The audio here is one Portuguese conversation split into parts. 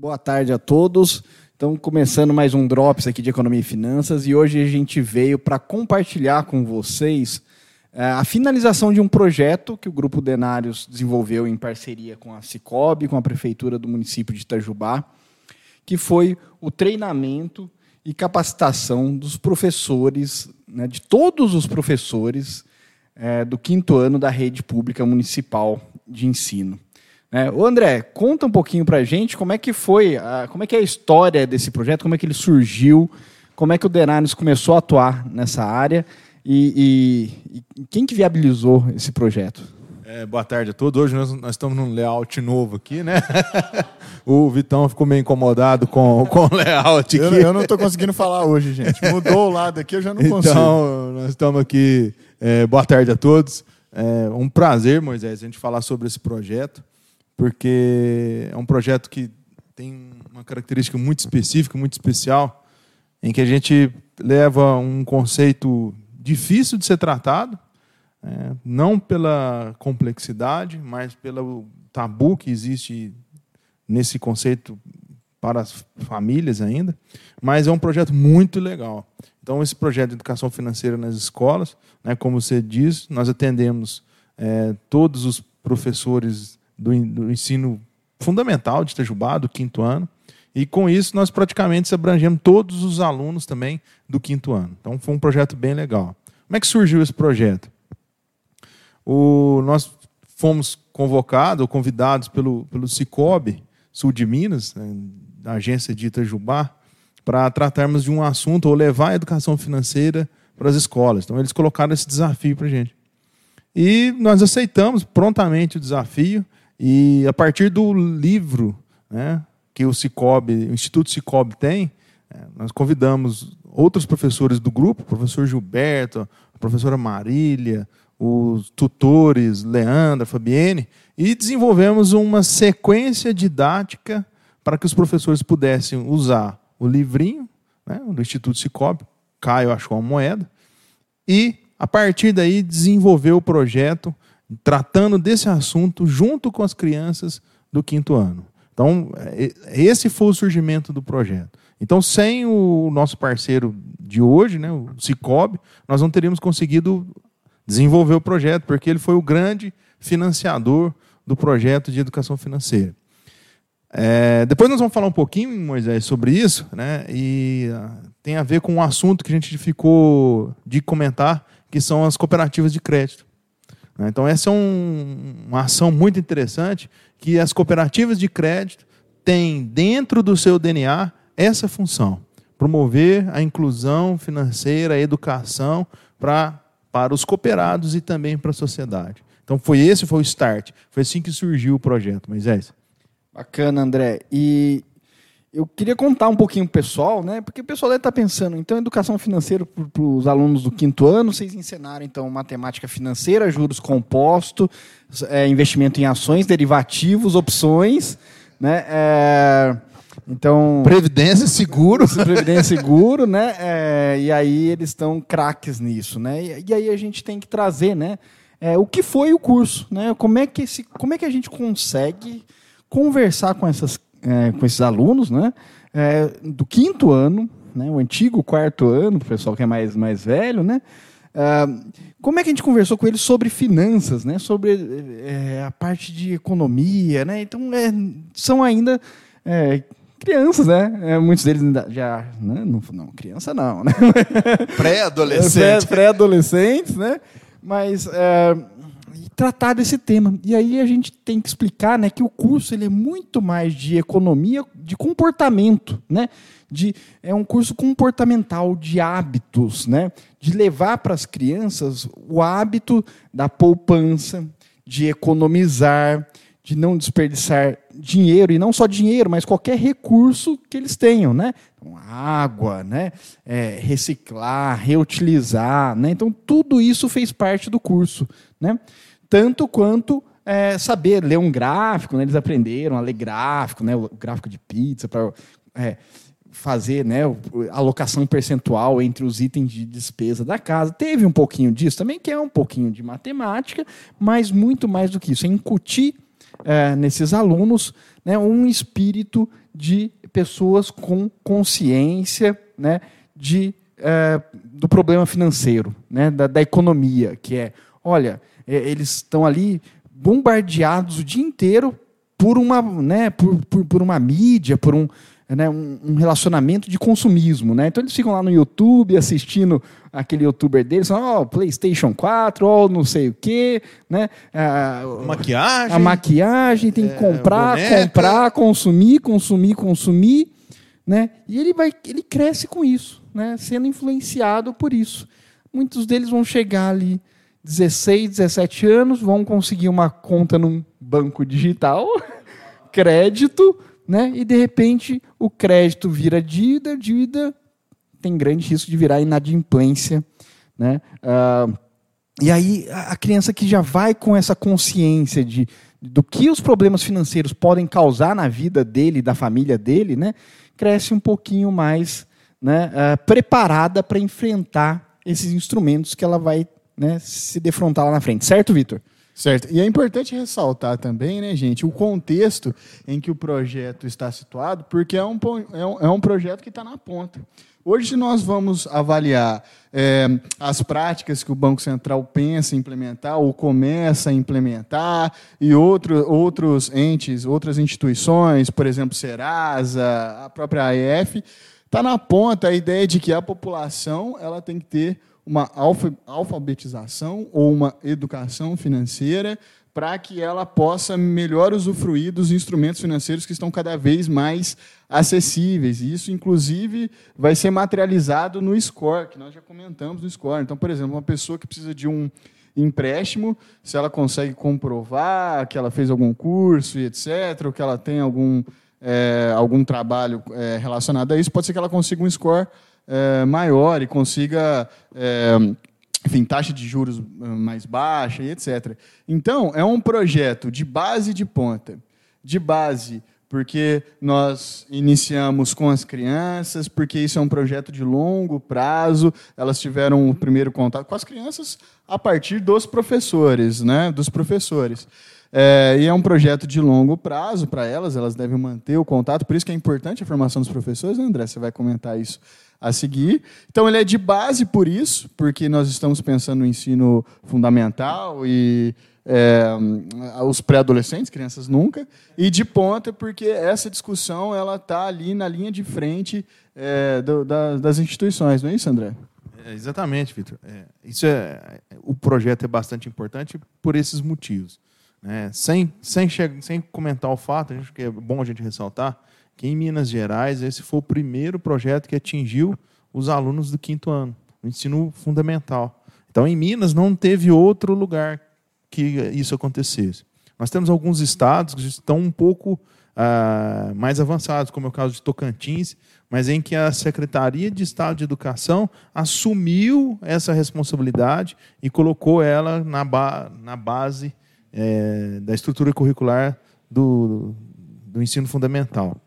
Boa tarde a todos. Então, começando mais um Drops aqui de Economia e Finanças, e hoje a gente veio para compartilhar com vocês é, a finalização de um projeto que o Grupo Denários desenvolveu em parceria com a Cicobi, com a Prefeitura do município de Itajubá, que foi o treinamento e capacitação dos professores, né, de todos os professores é, do quinto ano da rede pública municipal de ensino. É, o André, conta um pouquinho para a gente como é que foi, a, como é que é a história desse projeto, como é que ele surgiu, como é que o Denanes começou a atuar nessa área e, e, e quem que viabilizou esse projeto? É, boa tarde a todos. Hoje nós, nós, estamos num layout novo aqui, né? o Vitão ficou meio incomodado com, com o layout aqui. Eu, eu não estou conseguindo falar hoje, gente. Mudou o lado aqui, eu já não consigo. Então, nós estamos aqui. É, boa tarde a todos. É um prazer, Moisés, a gente falar sobre esse projeto porque é um projeto que tem uma característica muito específica, muito especial, em que a gente leva um conceito difícil de ser tratado, é, não pela complexidade, mas pelo tabu que existe nesse conceito para as famílias ainda, mas é um projeto muito legal. Então, esse projeto de educação financeira nas escolas, né, como você diz, nós atendemos é, todos os professores do, do ensino fundamental de Itajubá, do quinto ano. E com isso nós praticamente abrangemos todos os alunos também do quinto ano. Então foi um projeto bem legal. Como é que surgiu esse projeto? O, nós fomos convocados ou convidados pelo, pelo Cicobi, sul de Minas, né, da agência de Itajubá, para tratarmos de um assunto ou levar a educação financeira para as escolas. Então eles colocaram esse desafio para a gente. E nós aceitamos prontamente o desafio e a partir do livro né, que o Cicobi, o Instituto Cicobi tem, é, nós convidamos outros professores do grupo, o professor Gilberto, a professora Marília, os tutores Leandra, Fabienne, e desenvolvemos uma sequência didática para que os professores pudessem usar o livrinho né, do Instituto Cicobi, Caio achou uma moeda, e a partir daí desenvolver o projeto tratando desse assunto junto com as crianças do quinto ano. Então, é, esse foi o surgimento do projeto. Então, sem o nosso parceiro de hoje, né, o Cicobi, nós não teríamos conseguido desenvolver o projeto, porque ele foi o grande financiador do projeto de educação financeira. É, depois nós vamos falar um pouquinho, Moisés, sobre isso, né, e uh, tem a ver com um assunto que a gente ficou de comentar, que são as cooperativas de crédito. Né? Então, essa é um, uma ação muito interessante que as cooperativas de crédito têm dentro do seu DNA essa função: promover a inclusão financeira, a educação para, para os cooperados e também para a sociedade. Então, foi esse foi o start. Foi assim que surgiu o projeto, Moisés. Bacana, André. E eu queria contar um pouquinho para o pessoal, né? Porque o pessoal deve estar tá pensando, então, educação financeira para os alunos do quinto ano, vocês ensinaram, então, matemática financeira, juros compostos, é, investimento em ações, derivativos, opções, né? É, então... Previdência, seguro. Previdência, seguro, né? É, e aí eles estão craques nisso, né? E, e, aí a gente tem que trazer, né? É, o que foi o curso, né? Como é que, esse, como é que a gente consegue conversar com essas é, com esses alunos, né? É, do quinto ano, né? O antigo quarto ano, o pessoal que é mais, mais velho, né? É, como é que a gente conversou com eles sobre finanças, né? Sobre é, a parte de economia, né? Então, é, são ainda é, crianças, né? muitos deles ainda já... Né? Não, não, criança não, né? Pré-adolescentes. Pré-adolescentes, né? Mas tratar desse tema. E aí a gente tem que explicar né, que o curso ele é muito mais de economia de comportamento, né? De, é um curso comportamental de hábitos, né? de levar para as crianças o hábito da poupança, de economizar, de não desperdiçar dinheiro, e não só dinheiro, mas qualquer recurso que eles tenham. Né? Então, água, né? É, reciclar, reutilizar. Né? Então, tudo isso fez parte do curso. Né? tanto quanto é, saber ler um gráfico, né? eles aprenderam a ler gráfico, né? o gráfico de pizza, para é, fazer né? alocação percentual entre os itens de despesa da casa. Teve um pouquinho disso também, que é um pouquinho de matemática, mas muito mais do que isso, é incutir é, nesses alunos né, um espírito de pessoas com consciência né, de, é, do problema financeiro, né, da, da economia, que é, olha, é, eles estão ali bombardeados o dia inteiro por uma, né, por, por, por uma mídia, por um, né, um, relacionamento de consumismo. Né? Então eles ficam lá no YouTube assistindo aquele youtuber deles, ó, oh, PlayStation 4, ó, oh, não sei o quê, né? A, maquiagem. A maquiagem tem que é, comprar, boneca. comprar, consumir, consumir, consumir, né? E ele vai, ele cresce com isso, né? Sendo influenciado por isso. Muitos deles vão chegar ali 16, 17 anos, vão conseguir uma conta num banco digital, crédito, né? E de repente o crédito vira dívida, dívida tem grande risco de virar inadimplência, né? Uh, e aí a criança que já vai com essa consciência de do que os problemas financeiros podem causar na vida dele, da família dele, né? Cresce um pouquinho mais, né? Uh, preparada para enfrentar esses instrumentos que ela vai né, se defrontar lá na frente, certo, Vitor? Certo. E é importante ressaltar também, né, gente, o contexto em que o projeto está situado, porque é um, é um, é um projeto que está na ponta. Hoje nós vamos avaliar é, as práticas que o Banco Central pensa em implementar ou começa a implementar e outro, outros entes, outras instituições, por exemplo, Serasa, a própria AEF, está na ponta a ideia de que a população ela tem que ter uma alfabetização ou uma educação financeira para que ela possa melhor usufruir dos instrumentos financeiros que estão cada vez mais acessíveis. E isso, inclusive, vai ser materializado no score, que nós já comentamos no score. Então, por exemplo, uma pessoa que precisa de um empréstimo, se ela consegue comprovar que ela fez algum curso e etc., ou que ela tem algum, é, algum trabalho é, relacionado a isso, pode ser que ela consiga um score é, maior e consiga, é, enfim, taxa de juros é, mais baixa e etc. Então, é um projeto de base de ponta. De base, porque nós iniciamos com as crianças, porque isso é um projeto de longo prazo, elas tiveram o primeiro contato com as crianças a partir dos professores, né, dos professores. É, e é um projeto de longo prazo para elas, elas devem manter o contato, por isso que é importante a formação dos professores, né, André, você vai comentar isso a seguir. Então, ele é de base por isso, porque nós estamos pensando no ensino fundamental e é, os pré-adolescentes, crianças nunca, e de ponta porque essa discussão ela está ali na linha de frente é, do, da, das instituições, não é isso, André? É, exatamente, Vitor. É, isso é, o projeto é bastante importante por esses motivos. Né? Sem, sem, sem comentar o fato, acho que é bom a gente ressaltar que em Minas Gerais esse foi o primeiro projeto que atingiu os alunos do quinto ano, o ensino fundamental. Então, em Minas não teve outro lugar que isso acontecesse. Nós temos alguns estados que estão um pouco ah, mais avançados, como é o caso de Tocantins, mas em que a Secretaria de Estado de Educação assumiu essa responsabilidade e colocou ela na, ba na base é, da estrutura curricular do, do ensino fundamental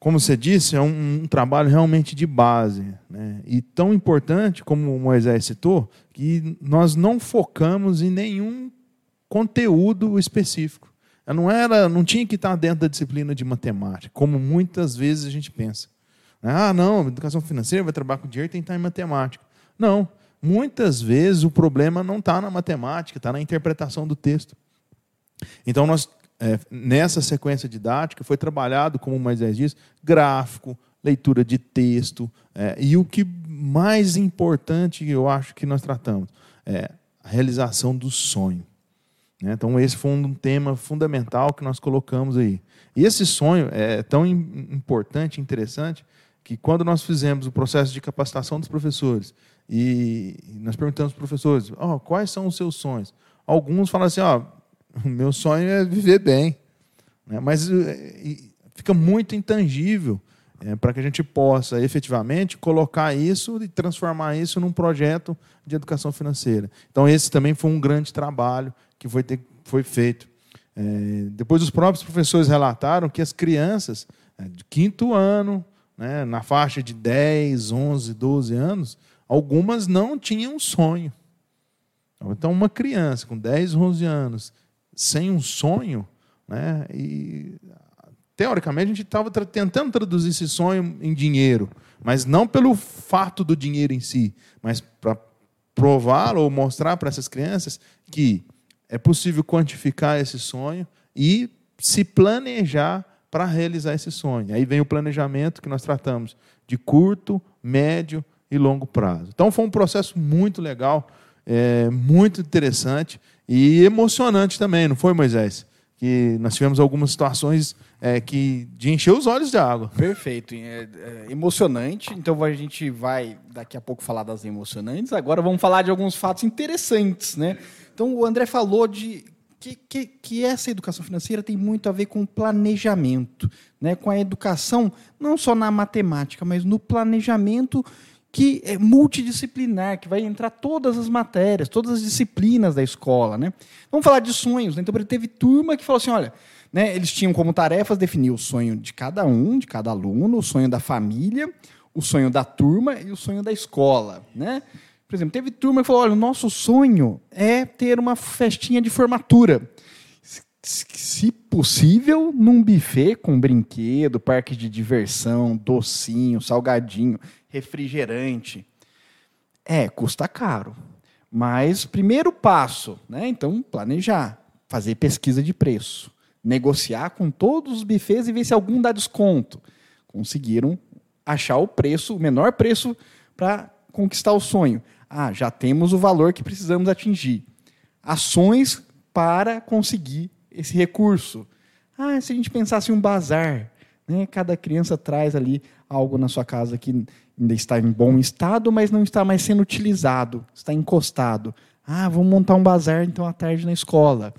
como você disse, é um, um trabalho realmente de base. Né? E tão importante, como o Moisés citou, que nós não focamos em nenhum conteúdo específico. Não era, não tinha que estar dentro da disciplina de matemática, como muitas vezes a gente pensa. Ah, não, educação financeira vai trabalhar com dinheiro tem que estar em matemática. Não, muitas vezes o problema não está na matemática, está na interpretação do texto. Então nós é, nessa sequência didática foi trabalhado, como o Moisés diz, gráfico, leitura de texto, é, e o que mais importante eu acho que nós tratamos é a realização do sonho. Né? Então, esse foi um tema fundamental que nós colocamos aí. E esse sonho é tão importante interessante que, quando nós fizemos o processo de capacitação dos professores e nós perguntamos para os professores oh, quais são os seus sonhos, alguns falam assim: oh, o meu sonho é viver bem. Né? Mas eh, fica muito intangível é, para que a gente possa efetivamente colocar isso e transformar isso num projeto de educação financeira. Então, esse também foi um grande trabalho que foi, ter, foi feito. É, depois, os próprios professores relataram que as crianças é, de quinto ano, né, na faixa de 10, 11, 12 anos, algumas não tinham sonho. Então, uma criança com 10, 11 anos sem um sonho, né? E teoricamente a gente estava tra tentando traduzir esse sonho em dinheiro, mas não pelo fato do dinheiro em si, mas para provar ou mostrar para essas crianças que é possível quantificar esse sonho e se planejar para realizar esse sonho. Aí vem o planejamento que nós tratamos de curto, médio e longo prazo. Então foi um processo muito legal, é, muito interessante e emocionante também, não foi, Moisés? Que nós tivemos algumas situações é, que de encher os olhos de água. Perfeito, é, é emocionante. Então a gente vai daqui a pouco falar das emocionantes. Agora vamos falar de alguns fatos interessantes, né? Então o André falou de que, que, que, essa educação financeira tem muito a ver com planejamento, né? com a educação, não só na matemática, mas no planejamento que é multidisciplinar, que vai entrar todas as matérias, todas as disciplinas da escola. Né? Vamos falar de sonhos. Né? Então, teve turma que falou assim: olha, né, eles tinham como tarefas definir o sonho de cada um, de cada aluno, o sonho da família, o sonho da turma e o sonho da escola. Né? Por exemplo, teve turma que falou: olha, o nosso sonho é ter uma festinha de formatura. Se possível, num buffet com brinquedo, parque de diversão, docinho, salgadinho, refrigerante. É, custa caro. Mas primeiro passo, né? Então, planejar, fazer pesquisa de preço, negociar com todos os buffets e ver se algum dá desconto. Conseguiram achar o preço, o menor preço para conquistar o sonho. Ah, já temos o valor que precisamos atingir. Ações para conseguir esse recurso. Ah, se a gente pensasse em um bazar, né? cada criança traz ali algo na sua casa que ainda está em bom estado, mas não está mais sendo utilizado, está encostado. Ah, vamos montar um bazar então à tarde na escola.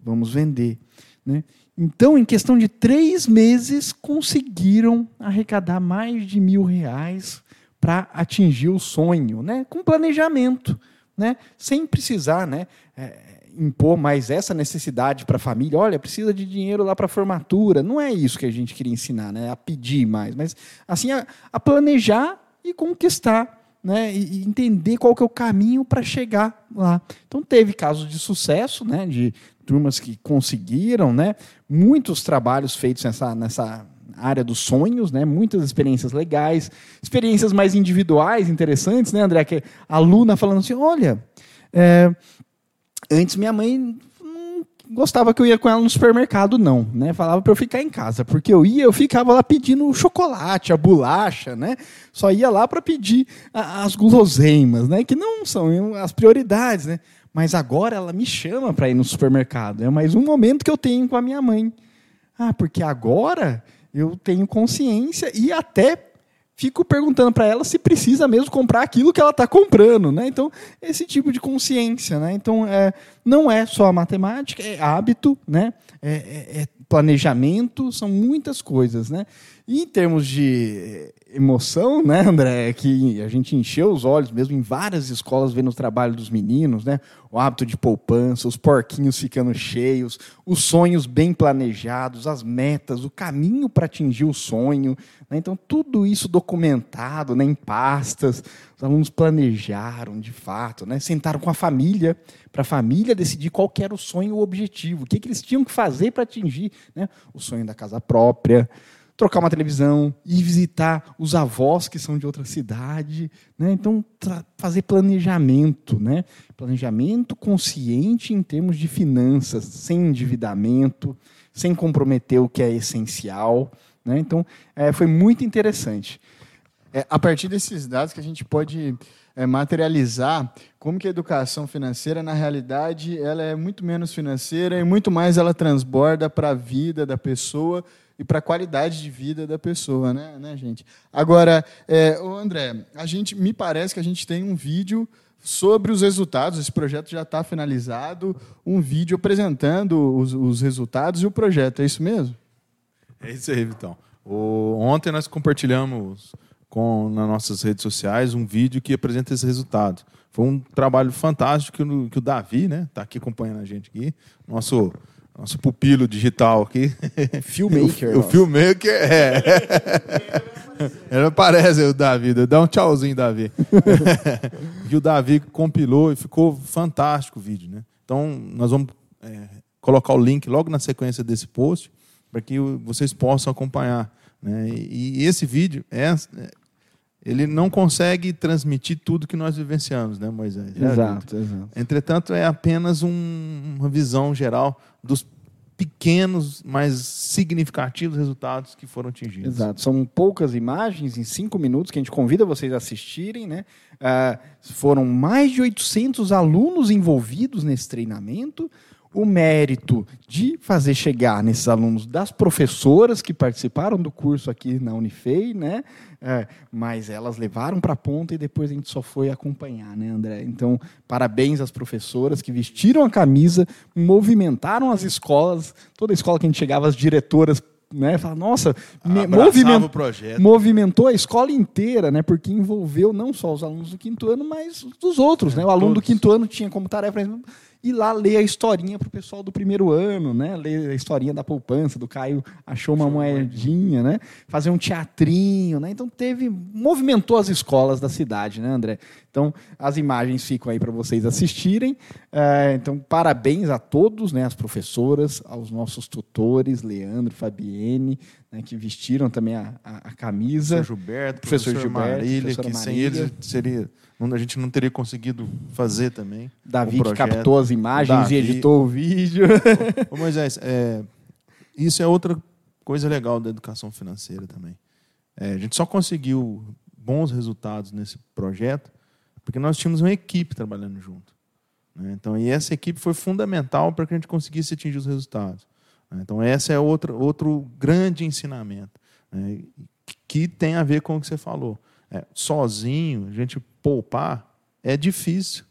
Vamos vender. Né? Então, em questão de três meses, conseguiram arrecadar mais de mil reais para atingir o sonho, né? com planejamento, né? sem precisar né? É, impor mais essa necessidade para a família. Olha, precisa de dinheiro lá para a formatura. Não é isso que a gente queria ensinar, né? a pedir mais, mas assim a, a planejar e conquistar. Né, e entender qual que é o caminho para chegar lá. Então teve casos de sucesso, né, de turmas que conseguiram, né, muitos trabalhos feitos nessa, nessa área dos sonhos, né? Muitas experiências legais, experiências mais individuais, interessantes, né, André? Que a aluna falando assim, olha, é, antes minha mãe gostava que eu ia com ela no supermercado, não, né? Falava para eu ficar em casa, porque eu ia, eu ficava lá pedindo chocolate, a bolacha, né? Só ia lá para pedir as guloseimas, né? Que não são as prioridades, né? Mas agora ela me chama para ir no supermercado. É mais um momento que eu tenho com a minha mãe. Ah, porque agora eu tenho consciência e até fico perguntando para ela se precisa mesmo comprar aquilo que ela está comprando, né? Então esse tipo de consciência, né? Então é, não é só a matemática, é hábito, né? É, é, é planejamento, são muitas coisas, né? E em termos de emoção, né, André, que a gente encheu os olhos mesmo em várias escolas vendo o trabalho dos meninos, né? O hábito de poupança, os porquinhos ficando cheios, os sonhos bem planejados, as metas, o caminho para atingir o sonho. Né? Então, tudo isso documentado né, em pastas. Os alunos planejaram, de fato, né? sentaram com a família, para a família decidir qual era o sonho o objetivo, o que, que eles tinham que fazer para atingir né? o sonho da casa própria, trocar uma televisão, ir visitar os avós que são de outra cidade, né? Então fazer planejamento, né? Planejamento consciente em termos de finanças, sem endividamento, sem comprometer o que é essencial, né? Então é, foi muito interessante. É, a partir desses dados que a gente pode é, materializar como que a educação financeira, na realidade, ela é muito menos financeira e muito mais ela transborda para a vida da pessoa e para a qualidade de vida da pessoa, né, né gente? Agora, é, André, a gente me parece que a gente tem um vídeo sobre os resultados. Esse projeto já está finalizado, um vídeo apresentando os, os, resultados e o projeto. É isso mesmo? É isso aí, Vitão. O, ontem nós compartilhamos com nas nossas redes sociais um vídeo que apresenta esses resultados. Foi um trabalho fantástico que o, que o Davi, né, está aqui acompanhando a gente aqui, nosso nosso pupilo digital aqui. Filmmaker. o, o filmmaker é. Ele parece o Davi. Dá um tchauzinho, Davi. e o Davi compilou e ficou fantástico o vídeo, né? Então, nós vamos é, colocar o link logo na sequência desse post para que vocês possam acompanhar. Né? E, e esse vídeo é, ele não consegue transmitir tudo que nós vivenciamos, né, Moisés? Exato, exato. Entretanto, é apenas um, uma visão geral dos pequenos, mas significativos resultados que foram atingidos. Exato. São poucas imagens em cinco minutos que a gente convida vocês a assistirem, né? Uh, foram mais de 800 alunos envolvidos nesse treinamento o mérito de fazer chegar nesses alunos das professoras que participaram do curso aqui na Unifei, né? É, mas elas levaram para a ponta e depois a gente só foi acompanhar, né, André? Então, parabéns às professoras que vestiram a camisa, movimentaram as escolas, toda a escola que a gente chegava, as diretoras né? Fala, nossa, moviment... movimentou a escola inteira, né? Porque envolveu não só os alunos do quinto ano, mas dos outros, é, né? O aluno todos. do quinto ano tinha como tarefa, ir lá ler a historinha para o pessoal do primeiro ano, né? Ler a historinha da poupança, do Caio achou uma moedinha, né? Fazer um teatrinho, né? Então teve, movimentou as escolas da cidade, né, André? Então as imagens ficam aí para vocês assistirem. É, então parabéns a todos, né? As professoras, aos nossos tutores, Leandro, Fabienne, né, que vestiram também a, a, a camisa. Professor Gilberto, professor, professor Gilberto, Marília, que sem eles seria a gente não teria conseguido fazer também. Davi que captou as imagens Davi. e editou o vídeo. Ô, Moisés, é, isso é outra coisa legal da educação financeira também. É, a gente só conseguiu bons resultados nesse projeto porque nós tínhamos uma equipe trabalhando junto. Né? Então, e essa equipe foi fundamental para que a gente conseguisse atingir os resultados. Né? Então, esse é outro, outro grande ensinamento né? que tem a ver com o que você falou. É, sozinho, a gente poupar é difícil.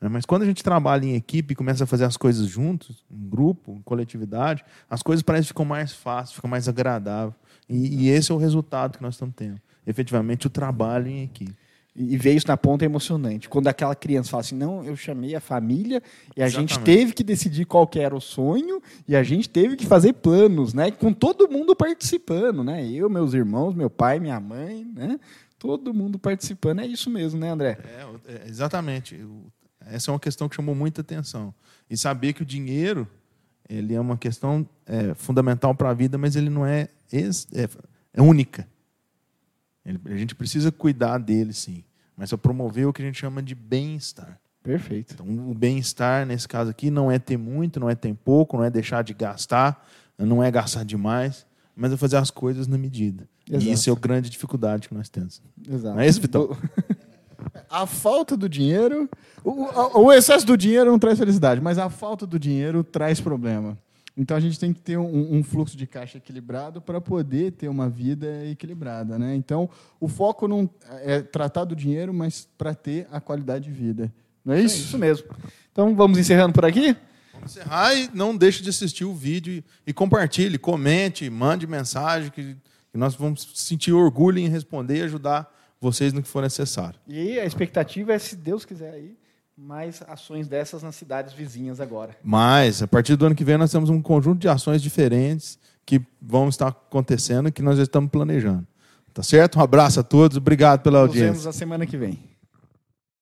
Né? Mas quando a gente trabalha em equipe e começa a fazer as coisas juntos, em grupo, em coletividade, as coisas parecem que ficam mais fáceis, ficam mais agradáveis. E, e esse é o resultado que nós estamos tendo. Efetivamente, o trabalho em equipe. E ver isso na ponta é emocionante. Quando aquela criança fala assim, não, eu chamei a família e a Exatamente. gente teve que decidir qual que era o sonho e a gente teve que fazer planos, né? Com todo mundo participando, né? Eu, meus irmãos, meu pai, minha mãe, né? Todo mundo participando. É isso mesmo, né, André? É, é, exatamente. Essa é uma questão que chamou muita atenção. E saber que o dinheiro ele é uma questão é, fundamental para a vida, mas ele não é, é, é única. A gente precisa cuidar dele, sim. Mas é promover o que a gente chama de bem-estar. Perfeito. Então, o bem-estar, nesse caso aqui, não é ter muito, não é ter pouco, não é deixar de gastar, não é gastar demais, mas é fazer as coisas na medida. Exato. E isso é a grande dificuldade que nós temos. Exato. Não é isso, Vitão? A falta do dinheiro. O, o, excesso do dinheiro não traz felicidade, mas a falta do dinheiro traz problema. Então a gente tem que ter um, um fluxo de caixa equilibrado para poder ter uma vida equilibrada. Né? Então o foco não é tratar do dinheiro, mas para ter a qualidade de vida. Não é isso? É isso mesmo. Então vamos encerrando por aqui? Vamos encerrar e não deixe de assistir o vídeo e, e compartilhe, comente, mande mensagem que e nós vamos sentir orgulho em responder e ajudar vocês no que for necessário. E a expectativa é, se Deus quiser aí, mais ações dessas nas cidades vizinhas agora. Mas, a partir do ano que vem, nós temos um conjunto de ações diferentes que vão estar acontecendo e que nós já estamos planejando. Tá certo? Um abraço a todos, obrigado pela Nos audiência. Nos vemos a semana que vem.